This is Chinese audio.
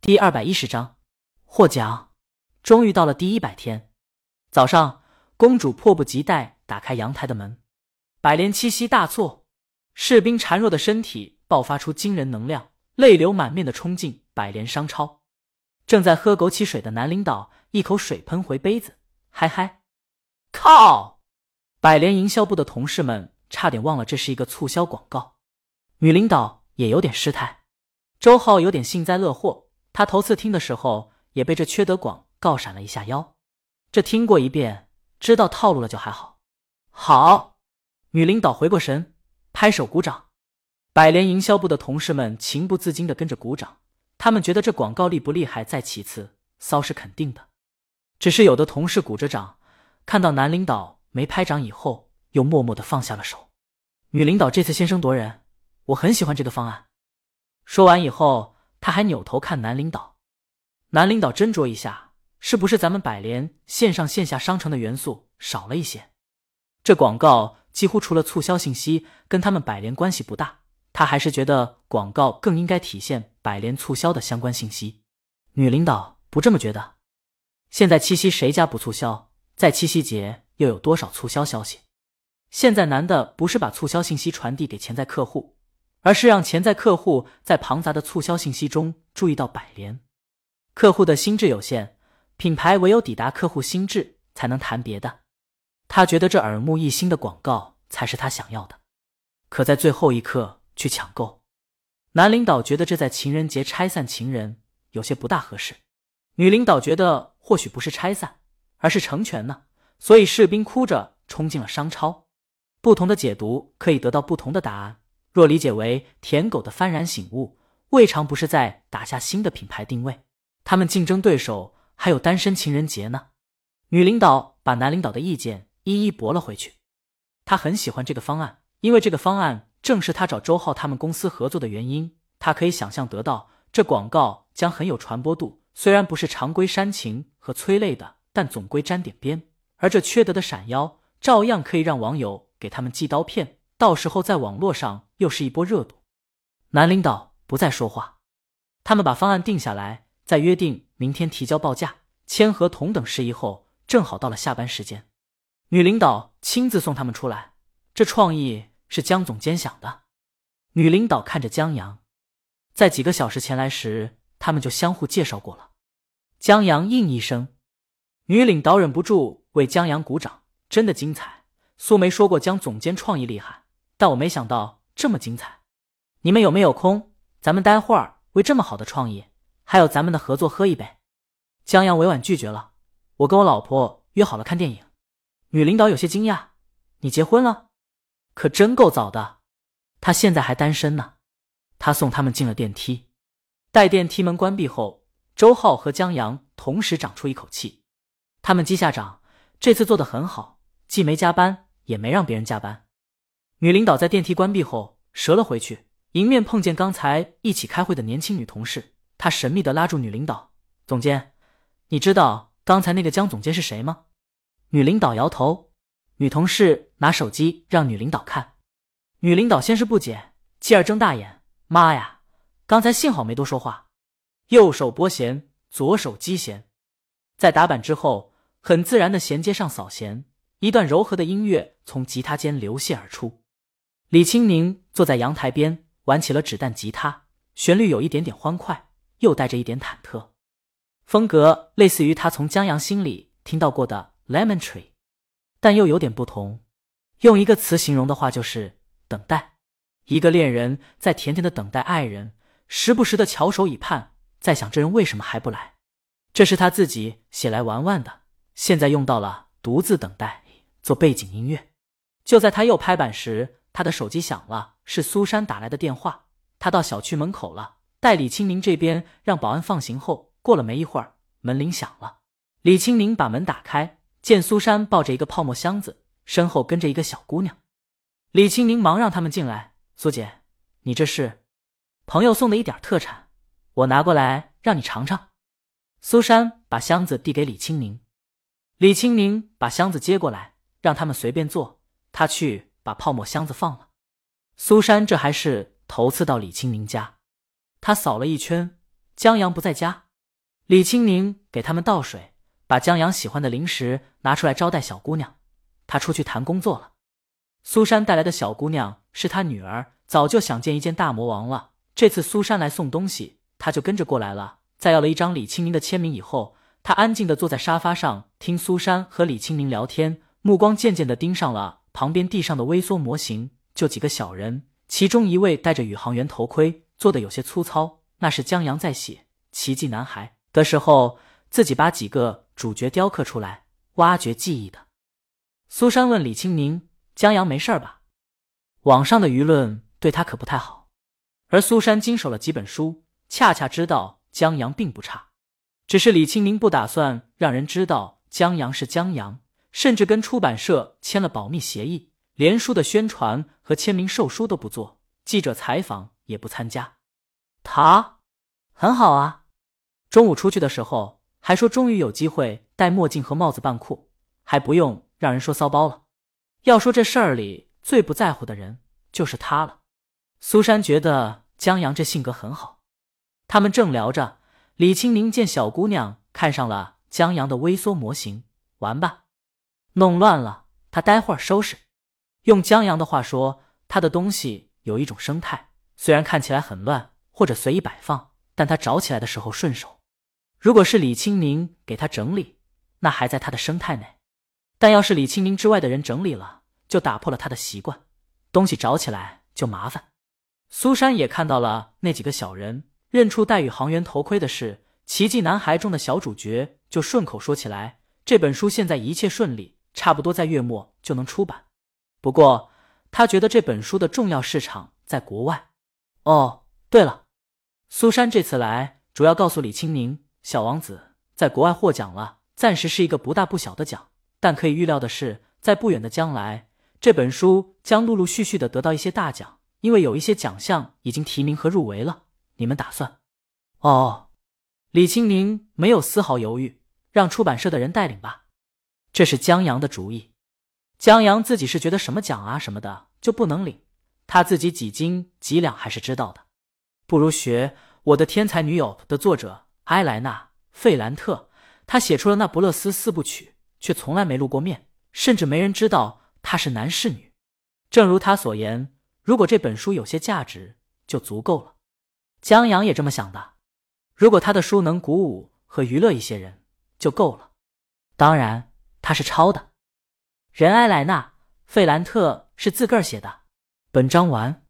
第二百一十章获奖。终于到了第一百天早上，公主迫不及待打开阳台的门。百莲七夕大促，士兵孱弱的身体爆发出惊人能量，泪流满面的冲进百莲商超。正在喝枸杞水的男领导一口水喷回杯子，嗨嗨！靠！百联营销部的同事们差点忘了这是一个促销广告。女领导也有点失态，周浩有点幸灾乐祸。他头次听的时候也被这缺德广告闪了一下腰，这听过一遍，知道套路了就还好。好。女领导回过神，拍手鼓掌。百联营销部的同事们情不自禁的跟着鼓掌。他们觉得这广告厉不厉害在其次，骚是肯定的。只是有的同事鼓着掌，看到男领导没拍掌以后，又默默的放下了手。女领导这次先声夺人，我很喜欢这个方案。说完以后，他还扭头看男领导。男领导斟酌一下，是不是咱们百联线上线下商城的元素少了一些？这广告。几乎除了促销信息，跟他们百联关系不大。他还是觉得广告更应该体现百联促销的相关信息。女领导不这么觉得。现在七夕谁家不促销？在七夕节又有多少促销消息？现在难的不是把促销信息传递给潜在客户，而是让潜在客户在庞杂的促销信息中注意到百联。客户的心智有限，品牌唯有抵达客户心智，才能谈别的。他觉得这耳目一新的广告才是他想要的，可在最后一刻去抢购。男领导觉得这在情人节拆散情人有些不大合适，女领导觉得或许不是拆散，而是成全呢。所以士兵哭着冲进了商超。不同的解读可以得到不同的答案。若理解为舔狗的幡然醒悟，未尝不是在打下新的品牌定位。他们竞争对手还有单身情人节呢。女领导把男领导的意见。一一驳了回去。她很喜欢这个方案，因为这个方案正是她找周浩他们公司合作的原因。他可以想象得到，这广告将很有传播度。虽然不是常规煽情和催泪的，但总归沾点边。而这缺德的闪腰，照样可以让网友给他们寄刀片，到时候在网络上又是一波热度。男领导不再说话，他们把方案定下来，在约定明天提交报价、签合同等事宜后，正好到了下班时间。女领导亲自送他们出来，这创意是江总监想的。女领导看着江阳，在几个小时前来时，他们就相互介绍过了。江阳应一声，女领导忍不住为江阳鼓掌，真的精彩。苏梅说过江总监创意厉害，但我没想到这么精彩。你们有没有空？咱们待会儿为这么好的创意，还有咱们的合作喝一杯。江阳委婉拒绝了，我跟我老婆约好了看电影。女领导有些惊讶：“你结婚了？可真够早的。他现在还单身呢。”他送他们进了电梯，待电梯门关闭后，周浩和江阳同时长出一口气。他们击下掌，这次做的很好，既没加班，也没让别人加班。女领导在电梯关闭后折了回去，迎面碰见刚才一起开会的年轻女同事。她神秘的拉住女领导：“总监，你知道刚才那个江总监是谁吗？”女领导摇头，女同事拿手机让女领导看。女领导先是不解，继而睁大眼：“妈呀，刚才幸好没多说话。”右手拨弦，左手击弦，在打板之后，很自然的衔接上扫弦，一段柔和的音乐从吉他间流泻而出。李青宁坐在阳台边玩起了纸弹吉他，旋律有一点点欢快，又带着一点忐忑，风格类似于他从江阳心里听到过的。Lemon tree，但又有点不同。用一个词形容的话，就是等待。一个恋人在甜甜的等待爱人，时不时的翘首以盼，在想这人为什么还不来。这是他自己写来玩玩的，现在用到了独自等待做背景音乐。就在他又拍板时，他的手机响了，是苏珊打来的电话。他到小区门口了，待李清明这边让保安放行后，过了没一会儿，门铃响了。李清明把门打开。见苏珊抱着一个泡沫箱子，身后跟着一个小姑娘，李清明忙让他们进来。苏姐，你这是朋友送的一点特产，我拿过来让你尝尝。苏珊把箱子递给李清明，李清明把箱子接过来，让他们随便坐，他去把泡沫箱子放了。苏珊这还是头次到李清明家，他扫了一圈，江阳不在家，李青宁给他们倒水，把江阳喜欢的零食拿出来招待小姑娘。他出去谈工作了。苏珊带来的小姑娘是他女儿，早就想见一见大魔王了。这次苏珊来送东西，他就跟着过来了。在要了一张李青宁的签名以后，他安静的坐在沙发上听苏珊和李青宁聊天，目光渐渐的盯上了旁边地上的微缩模型，就几个小人，其中一位戴着宇航员头盔，做的有些粗糙。那是江阳在写《奇迹男孩》的时候，自己把几个主角雕刻出来，挖掘记忆的。苏珊问李青宁：“江阳没事吧？网上的舆论对他可不太好。”而苏珊经手了几本书，恰恰知道江阳并不差，只是李青宁不打算让人知道江阳是江阳，甚至跟出版社签了保密协议，连书的宣传和签名售书都不做，记者采访也不参加。他很好啊，中午出去的时候还说终于有机会戴墨镜和帽子扮酷，还不用。让人说骚包了。要说这事儿里最不在乎的人就是他了。苏珊觉得江阳这性格很好。他们正聊着，李青宁见小姑娘看上了江阳的微缩模型，玩吧，弄乱了他待会儿收拾。用江阳的话说，他的东西有一种生态，虽然看起来很乱或者随意摆放，但他找起来的时候顺手。如果是李青宁给他整理，那还在他的生态内。但要是李青宁之外的人整理了，就打破了他的习惯，东西找起来就麻烦。苏珊也看到了那几个小人，认出戴宇航员头盔的是《奇迹男孩》中的小主角，就顺口说起来：“这本书现在一切顺利，差不多在月末就能出版。不过他觉得这本书的重要市场在国外。”哦，对了，苏珊这次来主要告诉李青宁，《小王子》在国外获奖了，暂时是一个不大不小的奖。但可以预料的是，在不远的将来，这本书将陆陆续续的得到一些大奖，因为有一些奖项已经提名和入围了。你们打算？哦，李青宁没有丝毫犹豫，让出版社的人带领吧。这是江阳的主意。江阳自己是觉得什么奖啊什么的就不能领，他自己几斤几两还是知道的。不如学《我的天才女友》的作者埃莱娜·费兰特，他写出了那不勒斯四部曲。却从来没露过面，甚至没人知道他是男是女。正如他所言，如果这本书有些价值，就足够了。江阳也这么想的。如果他的书能鼓舞和娱乐一些人，就够了。当然，他是抄的。仁埃莱纳·费兰特是自个儿写的。本章完。